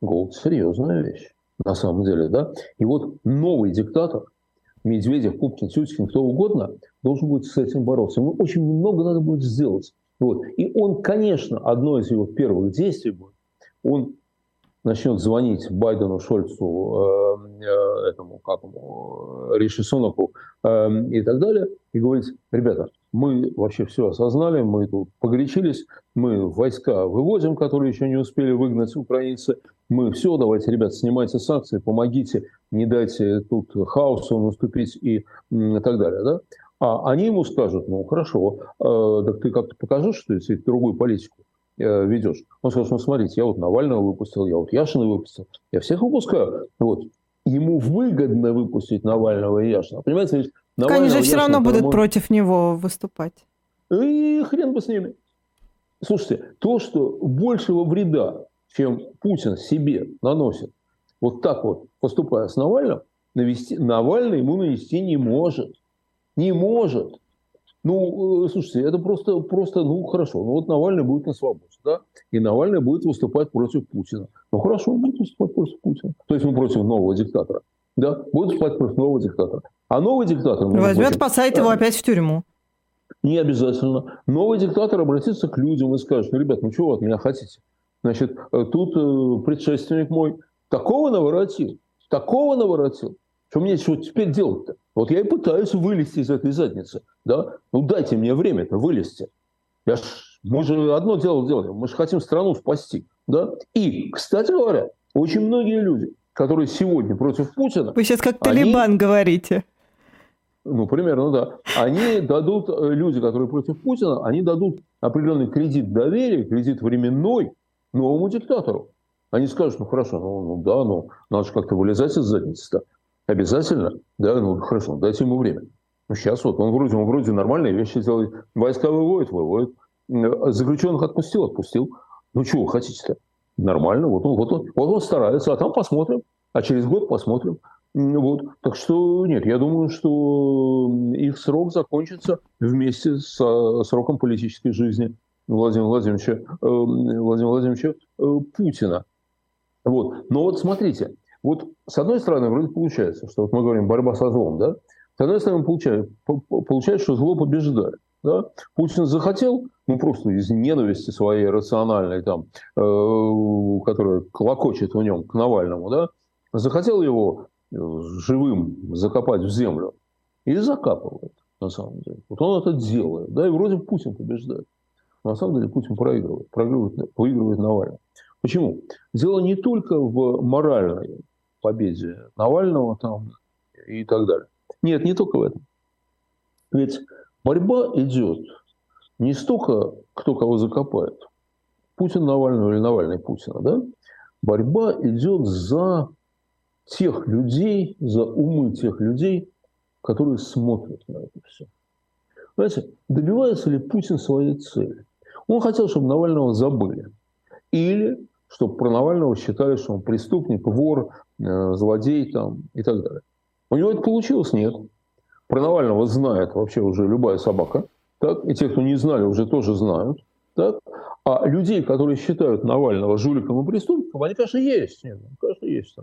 Голод – серьезная вещь, на самом деле, да? И вот новый диктатор, Медведев, Пупкин, Тютькин, кто угодно, должен будет с этим бороться. Ему очень много надо будет сделать. Вот. И он, конечно, одно из его первых действий будет, он начнет звонить Байдену, Шольцу, э, э, этому, как ему, Риши Сунаку э, и так далее, и говорить, ребята, мы вообще все осознали, мы тут погорячились, мы войска вывозим, которые еще не успели выгнать украинцы, мы все, давайте, ребят, снимайте санкции, помогите, не дайте тут хаосу наступить и, и так далее. Да? А они ему скажут, ну хорошо, э, так ты как-то покажешь, что если другую политику э, ведешь. Он скажет, ну смотрите, я вот Навального выпустил, я вот Яшина выпустил, я всех выпускаю. Вот. Ему выгодно выпустить Навального и Яшина. Понимаете, ведь Навального, Они же все равно будут против него выступать. И хрен бы с ними. Слушайте, то, что большего вреда, чем Путин себе наносит, вот так вот, поступая с Навальным, навести, Навальный ему нанести не может. Не может. Ну, э, слушайте, это просто, просто, ну, хорошо. Ну, вот Навальный будет на свободе, да? И Навальный будет выступать против Путина. Ну, хорошо, он будет выступать против Путина. То есть, ну, против нового диктатора. Да, будет выступать против нового диктатора. А новый диктатор... Возьмет, быть, посадит его опять в тюрьму. Не обязательно. Новый диктатор обратится к людям и скажет, ну, ребят, ну, чего вы от меня хотите? Значит, э, тут э, предшественник мой такого наворотил, такого наворотил, что мне что теперь делать-то? Вот я и пытаюсь вылезти из этой задницы. Да? Ну дайте мне время-то вылезти. Я ж, мы же одно дело делаем. Мы же хотим страну спасти. Да? И, кстати говоря, очень многие люди, которые сегодня против Путина... Вы сейчас как Талибан они, говорите. Ну, примерно, да. Они дадут, э, люди, которые против Путина, они дадут определенный кредит доверия, кредит временной новому диктатору. Они скажут, ну хорошо, ну, ну да, ну надо же как-то вылезать из задницы-то. Обязательно? Да, ну хорошо, дайте ему время. Ну, сейчас вот он вроде, он вроде нормальные вещи делает. Войска выводит, выводит. Заключенных отпустил, отпустил. Ну, чего вы хотите-то? Нормально, вот он, вот, он, вот он старается, а там посмотрим. А через год посмотрим. Вот. Так что нет, я думаю, что их срок закончится вместе с сроком политической жизни Владимира Владимировича, э, Владимира Владимировича э, Путина. Вот. Но вот смотрите, вот с одной стороны, вроде получается, что вот мы говорим борьба со злом, да? С одной стороны, получается, получается что зло побеждает. Да? Путин захотел, ну просто из ненависти своей рациональной, там, э, которая клокочет в нем к Навальному, да, захотел его э, живым закопать в землю и закапывает, на самом деле. Вот он это делает, да, и вроде Путин побеждает. Но на самом деле Путин проигрывает, проигрывает, выигрывает Навальный. Почему? Дело не только в моральной победе Навального там и так далее. Нет, не только в этом. Ведь борьба идет не столько, кто кого закопает. Путин Навального или Навальный Путина, да? Борьба идет за тех людей, за умы тех людей, которые смотрят на это все. Знаете, добивается ли Путин своей цели? Он хотел, чтобы Навального забыли. Или чтобы про Навального считали, что он преступник, вор, злодей там, и так далее. У него это получилось? Нет. Про Навального знает вообще уже любая собака. Так? И те, кто не знали, уже тоже знают. Так? А людей, которые считают Навального жуликом и преступником, они, конечно, есть. Нет, конечно, есть.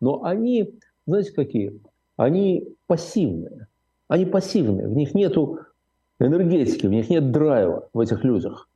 Но они, знаете, какие? Они пассивные. Они пассивные. В них нет энергетики, в них нет драйва в этих людях.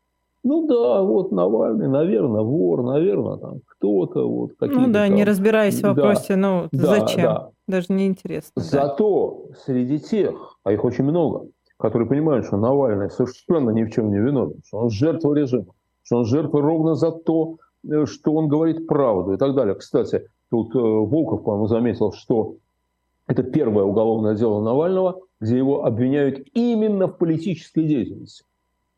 Ну да, вот Навальный, наверное, вор, наверное, там кто-то вот Ну да, там... не разбираясь в вопросе, да, ну да, зачем? Да. Даже не интересно. Зато да. среди тех, а их очень много, которые понимают, что Навальный совершенно ни в чем не виновен, что он жертва режима, что он жертва ровно за то, э, что он говорит правду и так далее. Кстати, тут э, Волков, по-моему, заметил, что Это первое уголовное дело Навального, где его обвиняют именно в политической деятельности.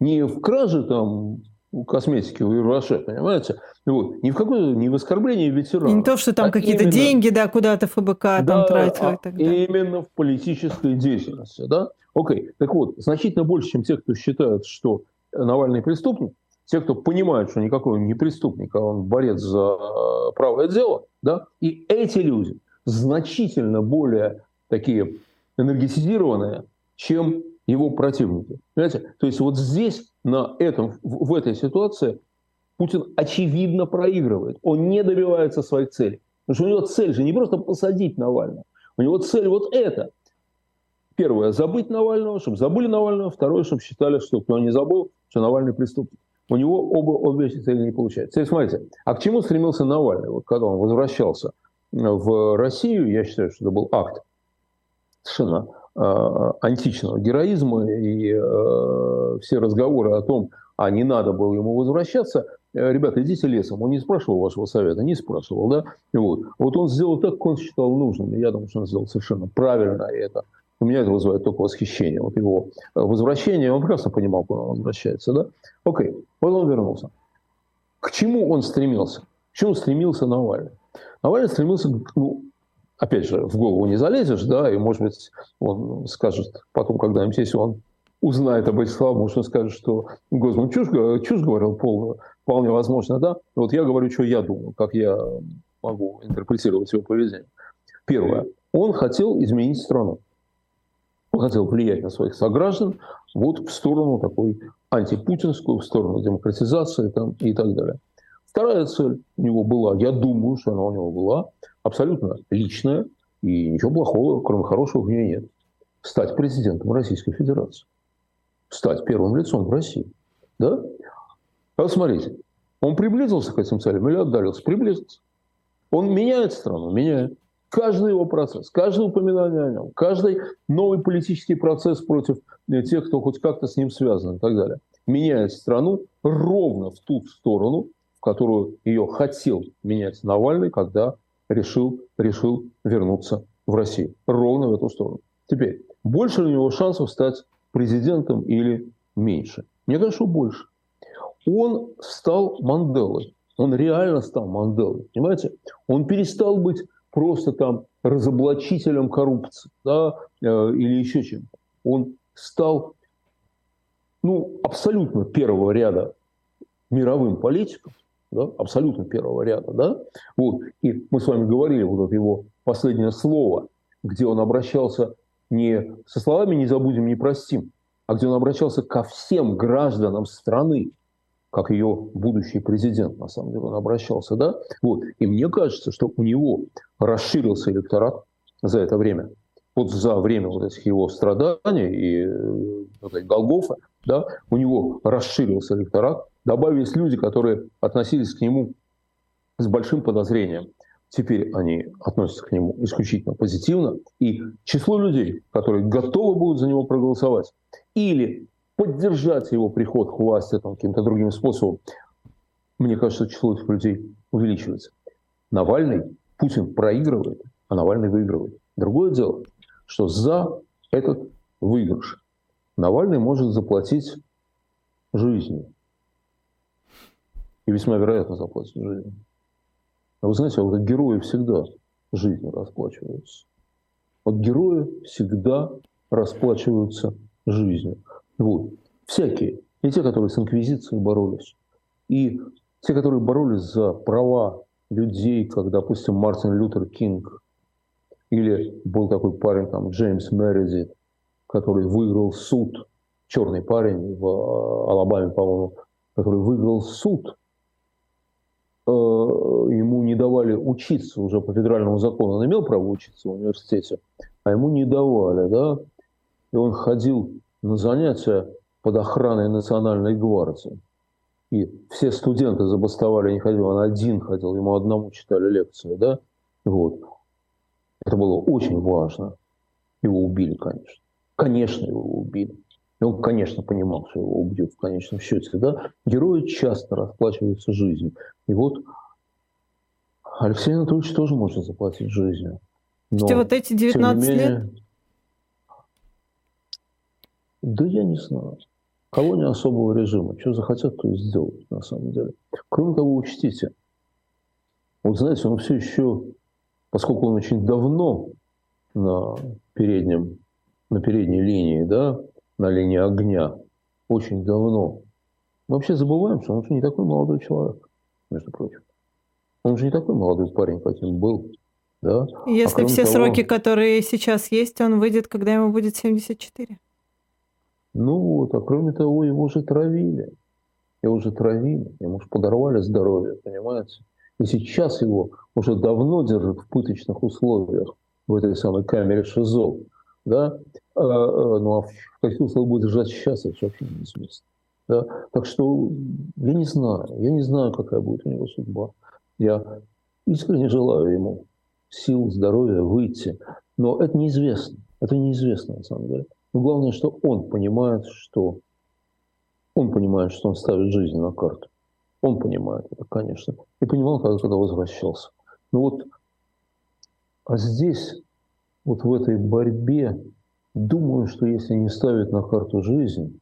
Не в краже там косметики у Ирваше, понимаете? Вот. Не в какое не в оскорблении ветерана. не то, что там а какие-то именно, деньги, да, куда-то ФБК да, там тратил а и так далее. именно в политической деятельности, да? Окей. Так вот, значительно больше, чем те, кто считает, что Навальный преступник, те, кто понимают, что никакой он не преступник, а он борец за правое дело, да, и эти люди значительно более такие энергетизированные, чем его противники. Понимаете? То есть вот здесь, на этом, в этой ситуации, Путин очевидно проигрывает. Он не добивается своих целей. Потому что у него цель же не просто посадить Навального. У него цель вот это. Первое – забыть Навального, чтобы забыли Навального. Второе – чтобы считали, что кто не забыл, что Навальный преступник. У него оба, обе эти цели не получаются. Теперь смотрите, а к чему стремился Навальный, вот когда он возвращался в Россию, я считаю, что это был акт совершенно античного героизма, и э, все разговоры о том, а не надо было ему возвращаться, э, ребята, идите лесом. Он не спрашивал вашего совета, не спрашивал, да? Вот. вот он сделал так, как он считал нужным. Я думаю, что он сделал совершенно правильно, это у меня это вызывает только восхищение. Вот его э, возвращение, он прекрасно понимал, куда он возвращается, да? Окей, вот он вернулся. К чему он стремился? К чему стремился Навальный? Навальный стремился, ну, опять же, в голову не залезешь, да, и, может быть, он скажет потом, когда-нибудь, если он узнает об этих словах, может, он скажет, что Гозман чушь, чушь говорил полную, вполне возможно, да. Вот я говорю, что я думаю, как я могу интерпретировать его поведение. Первое. Он хотел изменить страну. Он хотел влиять на своих сограждан вот в сторону такой антипутинскую, в сторону демократизации там, и так далее. Вторая цель у него была, я думаю, что она у него была, абсолютно личная, и ничего плохого, кроме хорошего, в ней нет. Стать президентом Российской Федерации. Стать первым лицом в России. Да? А смотрите, он приблизился к этим целям или отдалился? Приблизился. Он меняет страну? Меняет. Каждый его процесс, каждое упоминание о нем, каждый новый политический процесс против э, тех, кто хоть как-то с ним связан и так далее, меняет страну ровно в ту сторону, которую ее хотел менять Навальный, когда решил, решил вернуться в Россию. Ровно в эту сторону. Теперь, больше ли у него шансов стать президентом или меньше? Мне кажется, больше. Он стал Манделой. Он реально стал Манделой. Понимаете? Он перестал быть просто там разоблачителем коррупции да, э, или еще чем-то. Он стал ну, абсолютно первого ряда мировым политиком, да, абсолютно первого ряда, да, вот, и мы с вами говорили, вот это его последнее слово, где он обращался не со словами «не забудем, не простим», а где он обращался ко всем гражданам страны, как ее будущий президент, на самом деле, он обращался, да? Вот. И мне кажется, что у него расширился электорат за это время. Вот за время вот этих его страданий и вот этих Голгофа, да, у него расширился электорат, добавились люди, которые относились к нему с большим подозрением. Теперь они относятся к нему исключительно позитивно. И число людей, которые готовы будут за него проголосовать, или поддержать его приход к власти там, каким-то другим способом, мне кажется, число этих людей увеличивается. Навальный, Путин проигрывает, а Навальный выигрывает. Другое дело, что за этот выигрыш Навальный может заплатить жизнью. И весьма вероятно заплатить жизнью. А вы знаете, вот герои всегда жизнью расплачиваются. Вот герои всегда расплачиваются жизнью. Вот. Всякие. И те, которые с инквизицией боролись. И те, которые боролись за права людей, как, допустим, Мартин Лютер Кинг. Или был такой парень, там, Джеймс Мередит, который выиграл суд. Черный парень в э, Алабаме, по-моему, который выиграл суд. Э, ему не давали учиться уже по федеральному закону. Он имел право учиться в университете, а ему не давали, да. И он ходил на занятия под охраной Национальной гвардии. И все студенты забастовали, не ходил, он один ходил, ему одному читали лекции, да? Вот. Это было очень важно. Его убили, конечно. Конечно, его убили. И он, конечно, понимал, что его убьют в конечном счете. Да? Герои часто расплачиваются жизнью. И вот Алексей Анатольевич тоже может заплатить жизнью. Но, вот эти 19 менее, лет? Да я не знаю. Колония особого режима. Что захотят, то и сделают, на самом деле. Кроме того, учтите, вот знаете, он все еще, поскольку он очень давно на переднем, на передней линии, да, на линии огня, очень давно, мы вообще забываем, что он же не такой молодой человек, между прочим. Он же не такой молодой парень, каким был. Да? Если а все того, сроки, которые сейчас есть, он выйдет, когда ему будет 74. Ну вот, а кроме того, его же травили. Его же травили, ему же подорвали здоровье, понимаете? И сейчас его уже давно держат в пыточных условиях в этой самой камере ШИЗО. Да? А, а, ну а в каких условиях будет держать сейчас, это вообще неизвестно. Да? Так что я не знаю, я не знаю, какая будет у него судьба. Я искренне желаю ему сил, здоровья выйти. Но это неизвестно. Это неизвестно, на самом деле. Но главное, что он понимает, что он понимает, что он ставит жизнь на карту. Он понимает это, конечно. И понимал, когда, когда возвращался. Но вот а здесь, вот в этой борьбе, думаю, что если не ставить на карту жизнь,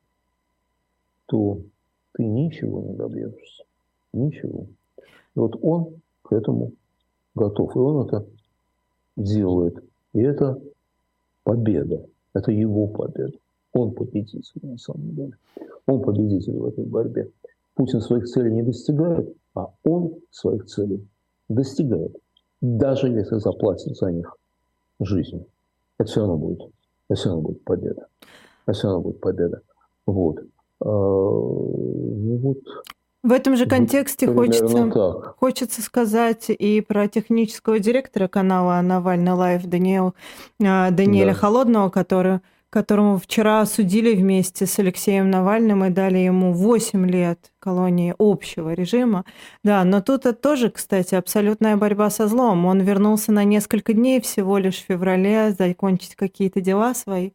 то ты ничего не добьешься. Ничего. И вот он к этому готов. И он это делает. И это победа. Это его победа. Он победитель на самом деле. Он победитель в этой борьбе. Путин своих целей не достигает, а он своих целей достигает. Даже если заплатит за них жизнью. Это все равно будет. Это все равно будет победа. Это все равно будет победа. Вот. А, ну вот в этом же контексте хочется, хочется сказать и про технического директора канала Навальный Даниэл, а, Даниэля да. Холодного, который которому вчера осудили вместе с Алексеем Навальным и дали ему 8 лет колонии общего режима. Да, но тут это тоже, кстати, абсолютная борьба со злом. Он вернулся на несколько дней всего лишь в феврале закончить какие-то дела свои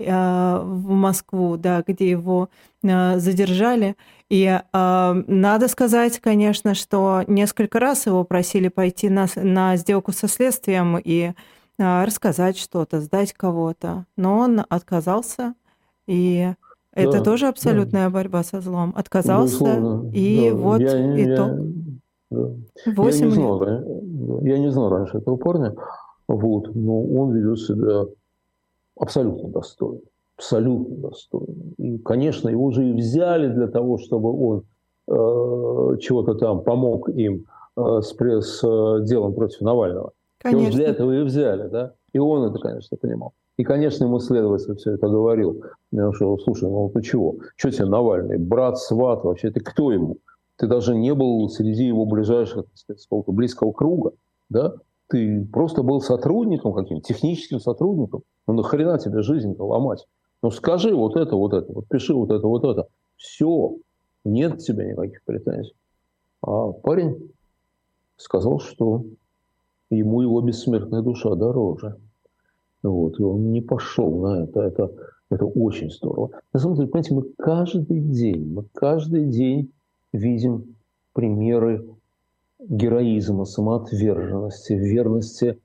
э, в Москву, да, где его э, задержали. И э, надо сказать, конечно, что несколько раз его просили пойти на, на сделку со следствием и рассказать что-то, сдать кого-то. Но он отказался, и да, это тоже абсолютная да. борьба со злом. Отказался, Безусловно. и да. вот я, итог. Я, да. 8 я не знал, лет. Я не знал раньше этого парня, вот, но он ведет себя абсолютно достойно. Абсолютно достойно. И, конечно, его уже и взяли для того, чтобы он э, чего-то там помог им э, с, с э, делом против Навального. Конечно. И для этого и взяли, да? И он это, конечно, понимал. И, конечно, ему следователь все это говорил. Я что, слушай, ну ты чего? Что тебе Навальный? Брат, сват, вообще ты кто ему? Ты даже не был среди его ближайших, так сказать, сколько, близкого круга, да? Ты просто был сотрудником каким-то, техническим сотрудником. Ну нахрена тебе жизнь-то ломать? Ну скажи вот это, вот это, вот пиши вот это, вот это. Все, нет тебя никаких претензий. А парень сказал, что ему его бессмертная душа дороже. Вот, и он не пошел на это. Это, это очень здорово. На самом деле, понимаете, мы каждый день, мы каждый день видим примеры героизма, самоотверженности, верности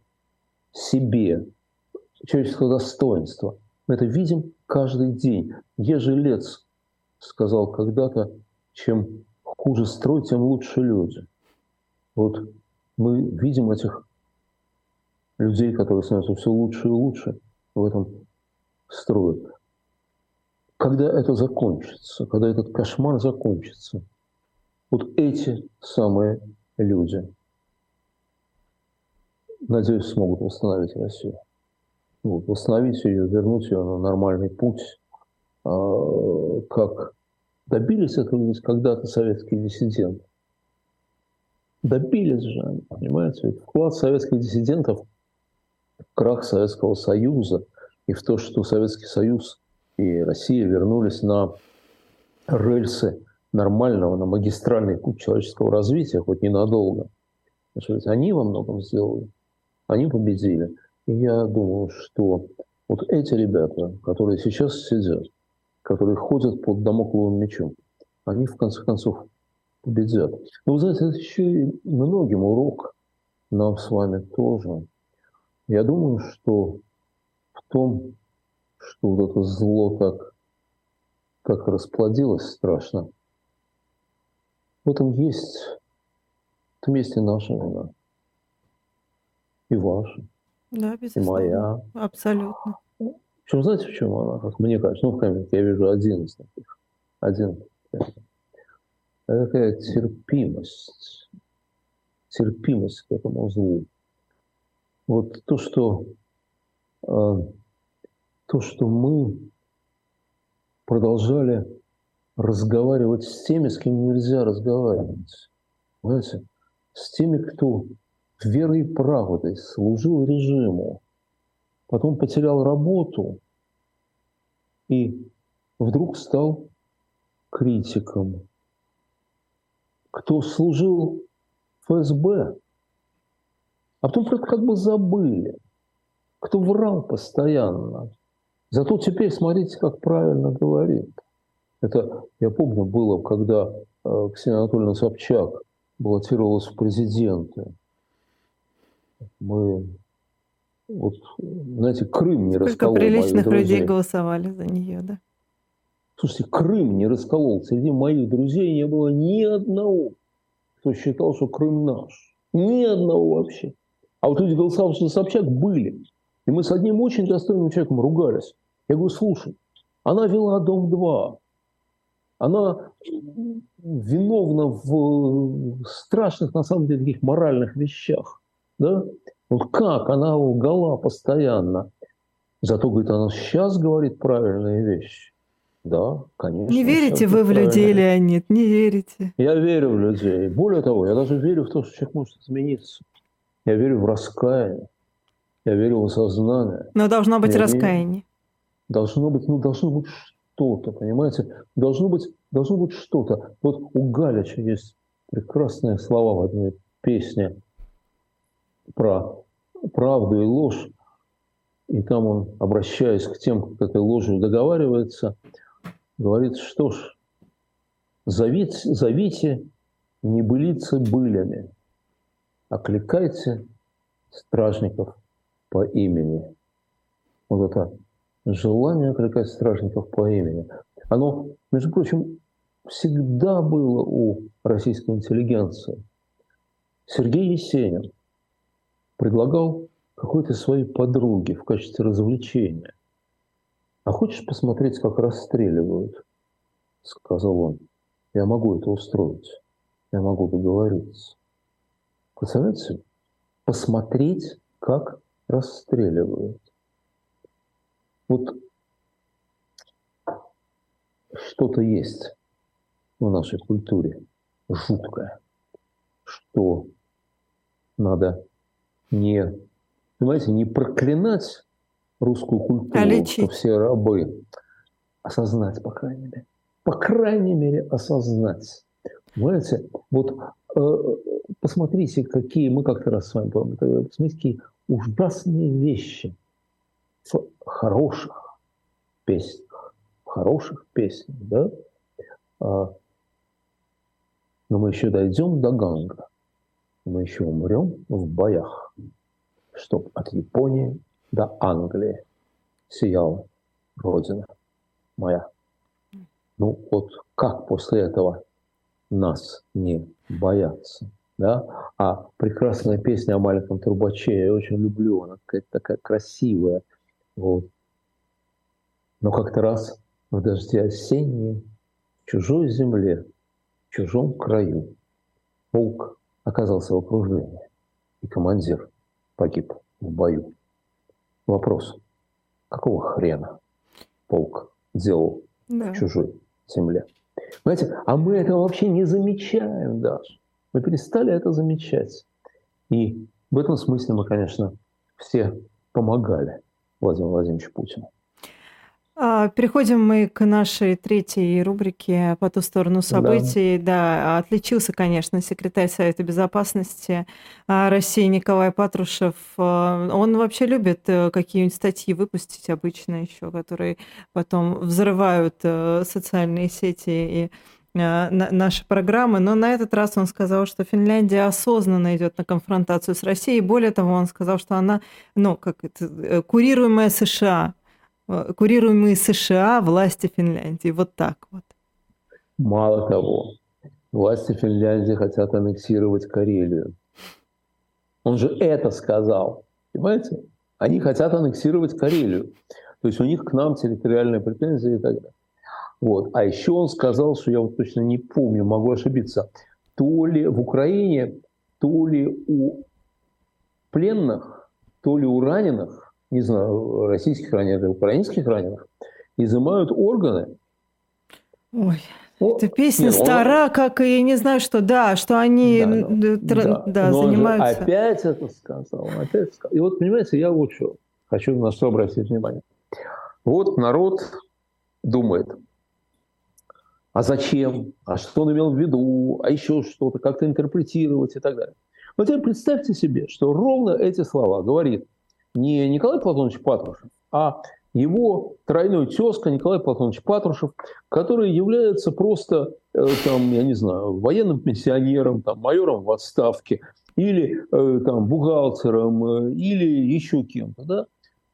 себе, человеческого достоинства. Мы это видим каждый день. Ежелец сказал когда-то, чем хуже строй, тем лучше люди. Вот мы видим этих людей, которые становятся все лучше и лучше в этом строе. Когда это закончится, когда этот кошмар закончится, вот эти самые люди, надеюсь, смогут восстановить Россию. Вот, восстановить ее, вернуть ее на нормальный путь, а, как добились этого когда-то советские диссиденты. Добились же они, понимаете? Ведь вклад советских диссидентов крах Советского Союза и в то, что Советский Союз и Россия вернулись на рельсы нормального, на магистральный путь человеческого развития, хоть ненадолго. Значит, они во многом сделали, они победили. И я думаю, что вот эти ребята, которые сейчас сидят, которые ходят под домокловым мечом, они в конце концов победят. Но вы знаете, это еще и многим урок нам с вами тоже. Я думаю, что в том, что вот это зло так, так расплодилось страшно, в этом есть, в этом есть и наша вина, и ваша, да, и моя. Абсолютно. Причем знаете, в чем она, как мне кажется? Ну, в камере я вижу один из таких. Один. Это такая терпимость. Терпимость к этому злу. Вот то, что, э, то, что мы продолжали разговаривать с теми, с кем нельзя разговаривать. Понимаете? С теми, кто верой и правдой служил режиму, потом потерял работу и вдруг стал критиком. Кто служил ФСБ, а потом как бы забыли, кто врал постоянно. Зато теперь смотрите, как правильно говорит. Это, я помню, было, когда э, Ксения Анатольевна Собчак баллотировалась в президенты. Мы вот, знаете, Крым не Сколько расколол. приличных людей голосовали за нее, да? Слушайте, Крым не расколол. Среди моих друзей не было ни одного, кто считал, что Крым наш. Ни одного вообще. А вот люди, голосовавшие за Собчак, были. И мы с одним очень достойным человеком ругались. Я говорю, слушай, она вела Дом-2. Она виновна в страшных, на самом деле, таких моральных вещах. Да? Вот как она лгала постоянно. Зато, говорит, она сейчас говорит правильные вещи. Да, конечно. Не верите вы в людей, Леонид, не верите. Я верю в людей. Более того, я даже верю в то, что человек может измениться. Я верю в раскаяние. Я верю в осознание. Но должно быть я раскаяние. Верю. Должно быть, ну, должно быть что-то, понимаете? Должно быть, должно быть что-то. Вот у Галича есть прекрасные слова в одной песне про правду и ложь, и там он, обращаясь к тем, кто этой ложью договаривается, говорит, что ж, зовите, зовите небылицы былями, окликайте стражников по имени. Вот это желание окликать стражников по имени. Оно, между прочим, всегда было у российской интеллигенции. Сергей Есенин – предлагал какой-то своей подруге в качестве развлечения. «А хочешь посмотреть, как расстреливают?» – сказал он. «Я могу это устроить. Я могу договориться». Представляете? Посмотреть, как расстреливают. Вот что-то есть в нашей культуре жуткое, что надо не, понимаете, не проклинать русскую культуру, а что все рабы, осознать, по крайней мере. По крайней мере, осознать. Понимаете, вот посмотрите, какие, мы как-то раз с вами помним, посмотрите, ужасные вещи в хороших песнях, в хороших песнях, да? А, но мы еще дойдем до Ганга мы еще умрем в боях, чтоб от Японии до Англии сияла Родина моя. Ну вот как после этого нас не бояться? Да? А прекрасная песня о маленьком трубаче, я очень люблю, она какая-то такая красивая. Вот. Но как-то раз в дожде осенние, в чужой земле, в чужом краю, полк оказался в окружении, и командир погиб в бою. Вопрос, какого хрена полк делал да. в чужой земле? Понимаете, а мы этого вообще не замечаем даже. Мы перестали это замечать. И в этом смысле мы, конечно, все помогали Владимиру Владимировичу Путину. А, переходим мы к нашей третьей рубрике «По ту сторону событий». Да, да отличился, конечно, секретарь Совета Безопасности а, России Николай Патрушев. А, он вообще любит э, какие-нибудь статьи выпустить обычно еще, которые потом взрывают э, социальные сети и нашей программы, но на этот раз он сказал, что Финляндия осознанно идет на конфронтацию с Россией. Более того, он сказал, что она, ну, как это, э, курируемая США, курируемые США власти Финляндии. Вот так вот. Мало того, власти Финляндии хотят аннексировать Карелию. Он же это сказал. Понимаете? Они хотят аннексировать Карелию. То есть у них к нам территориальные претензии и так далее. Вот. А еще он сказал, что я вот точно не помню, могу ошибиться, то ли в Украине, то ли у пленных, то ли у раненых, не знаю, российских раненых украинских раненых, изымают органы. Ой. Эта песня Нет, стара, он... как и я не знаю что, да, что они да, но, тр... да, да, но занимаются. опять это сказал, опять сказал. И вот, понимаете, я вот что хочу на что обратить внимание. Вот народ думает, а зачем, а что он имел в виду, а еще что-то, как-то интерпретировать и так далее. Но теперь представьте себе, что ровно эти слова говорит не Николай Платонович Патрушев, а его тройной тезка Николай Платонович Патрушев, который является просто, э, там, я не знаю, военным пенсионером, там, майором в отставке, или э, там, бухгалтером, э, или еще кем-то. Да?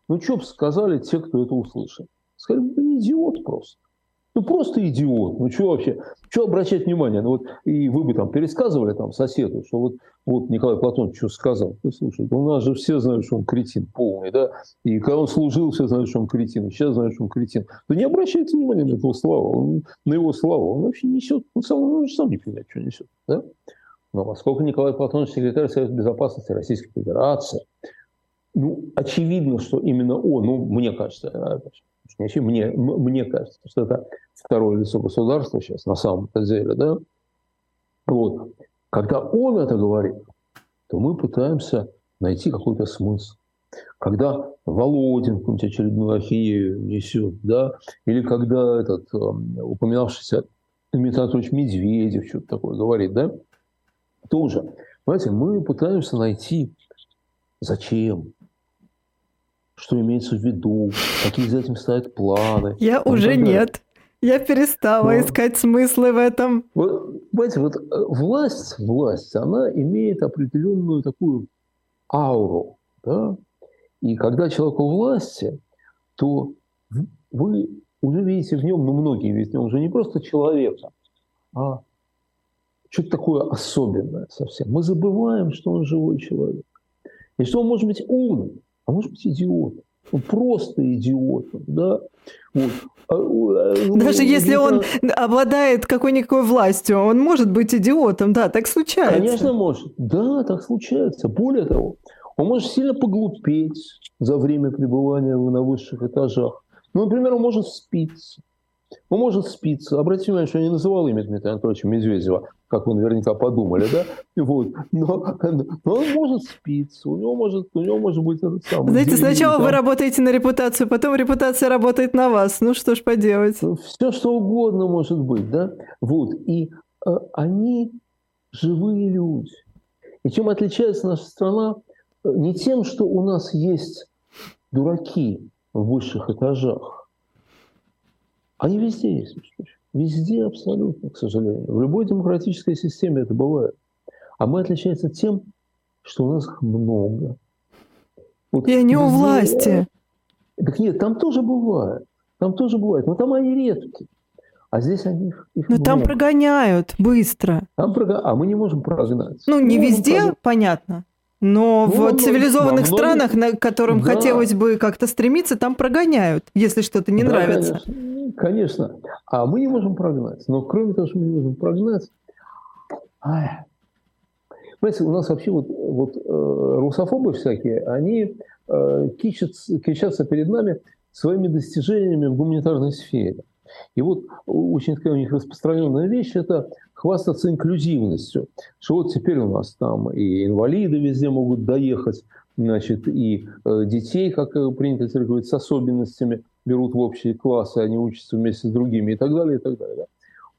Ну, что бы сказали те, кто это услышал? Сказали, да идиот просто. Ну, просто идиот. Ну, что вообще? Что обращать внимание? Ну, вот, и вы бы там пересказывали там соседу, что вот, вот Николай Платонович что сказал. Ты слушай, у нас же все знают, что он кретин полный, да? И когда он служил, все знают, что он кретин. И сейчас знают, что он кретин. Да не обращайте внимания на его славу. Он, на его славу. Он вообще несет. Он сам, он же сам не понимает, что несет. Да? Но поскольку Николай Платонович секретарь Совета Безопасности Российской Федерации, ну, очевидно, что именно он, ну, мне кажется, не мне, мне кажется, что это второе лицо государства сейчас на самом-то деле, да, вот, когда он это говорит, то мы пытаемся найти какой-то смысл. Когда Володин какую-нибудь очередную ахинею несет, да, или когда этот э, упоминавшийся Дмитрий Анатольевич Медведев что-то такое говорит, да, тоже, понимаете, мы пытаемся найти, зачем, что имеется в виду, какие за этим стоят планы. Я уже нет. Я перестала ну, искать смыслы в этом. Вот, понимаете, вот э, власть, власть, она имеет определенную такую ауру, да? И когда человек у власти, то вы уже видите в нем, ну, многие видят в нем уже не просто человека, а что-то такое особенное совсем. Мы забываем, что он живой человек. И что он может быть умным, а может быть идиотом. Ну, просто идиотом, да. Вот. А, а, ну, Даже если он обладает какой-никакой властью, он может быть идиотом, да, так случается. Конечно, может. Да, так случается. Более того, он может сильно поглупеть за время пребывания на высших этажах. Ну, например, он может спиться. Он может спиться. Обратите внимание, что я не называл имя Дмитрия Анатольевича Медведева как вы наверняка подумали, да? Вот. Но, но он может спиться, у него может, у него может быть этот самый... Знаете, сначала там... вы работаете на репутацию, потом репутация работает на вас. Ну что ж поделать? Все, что угодно может быть, да? Вот. И э, они живые люди. И чем отличается наша страна? Не тем, что у нас есть дураки в высших этажах. Они везде есть, Везде абсолютно, к сожалению. В любой демократической системе это бывает. А мы отличаемся тем, что у нас их много. Вот И они везде... у власти. Так нет, там тоже бывает. Там тоже бывает. Но там они редкие. А здесь они их, их Но много. там прогоняют быстро. Там прог... А мы не можем прогнать. Ну, не везде, прогнать. понятно. Но ну, в цивилизованных многих... странах, на которым да. хотелось бы как-то стремиться, там прогоняют, если что-то не да, нравится. Конечно. конечно. А мы не можем прогнать. Но кроме того, что мы не можем прогнать, ай, Понимаете, у нас вообще вот, вот э, русофобы всякие, они э, кичатся, кичатся перед нами своими достижениями в гуманитарной сфере. И вот очень такая у них распространенная вещь – это хвастаться инклюзивностью, что вот теперь у нас там и инвалиды везде могут доехать, значит, и э, детей, как принято теперь говорить, с особенностями берут в общие классы, они учатся вместе с другими и так далее, и так далее. Да?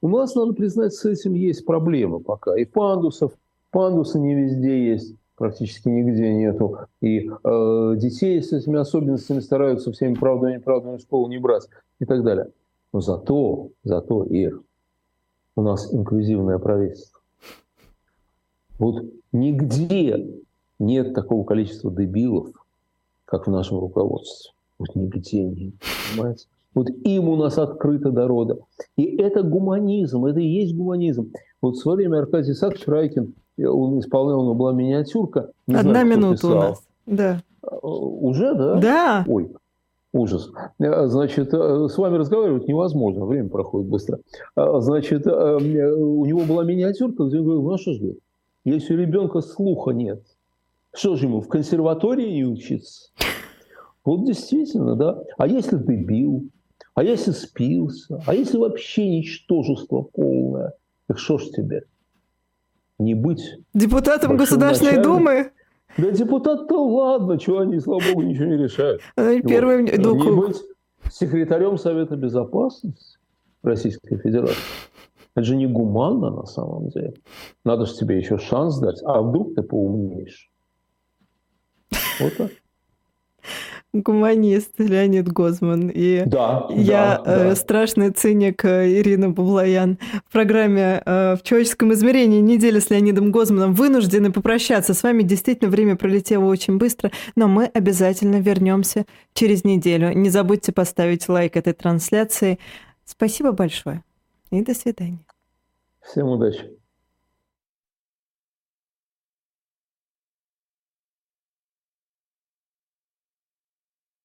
У нас, надо признать, с этим есть проблемы пока. И пандусов, пандусы не везде есть, практически нигде нету. И э, детей с этими особенностями стараются всеми правдами и неправдами в школу не брать и так далее. Но зато, зато, Ир, у нас инклюзивное правительство. Вот нигде нет такого количества дебилов, как в нашем руководстве. Вот нигде нет, понимаете? Вот им у нас открыта дорога. И это гуманизм, это и есть гуманизм. Вот в свое время Аркадий Исаакович Райкин, он исполнял, у него была миниатюрка. Одна знаю, минута у нас. Да. А, уже, да? Да. Ой, ужас. А, значит, э, с вами разговаривать невозможно, время проходит быстро. А, значит, э, у него была миниатюрка, где он говорил, ну что ж, если у ребенка слуха нет, что же ему, в консерватории не учиться? Вот действительно, да. А если дебил? А если спился? А если вообще ничтожество полное? Так что ж тебе? Не быть... Депутатом Государственной начальником? Думы? Да депутат-то ладно, чего они, слава богу, ничего не решают. Первый... Вот. Не быть секретарем Совета Безопасности Российской Федерации. Это же не гуманно на самом деле. Надо же тебе еще шанс дать. А вдруг ты поумнеешь? Вот так гуманист Леонид Гозман. И да, я да, э, да. страшный циник э, Ирина Бублаян. В программе э, «В человеческом измерении. Неделя с Леонидом Гозманом» вынуждены попрощаться. С вами действительно время пролетело очень быстро, но мы обязательно вернемся через неделю. Не забудьте поставить лайк этой трансляции. Спасибо большое и до свидания. Всем удачи.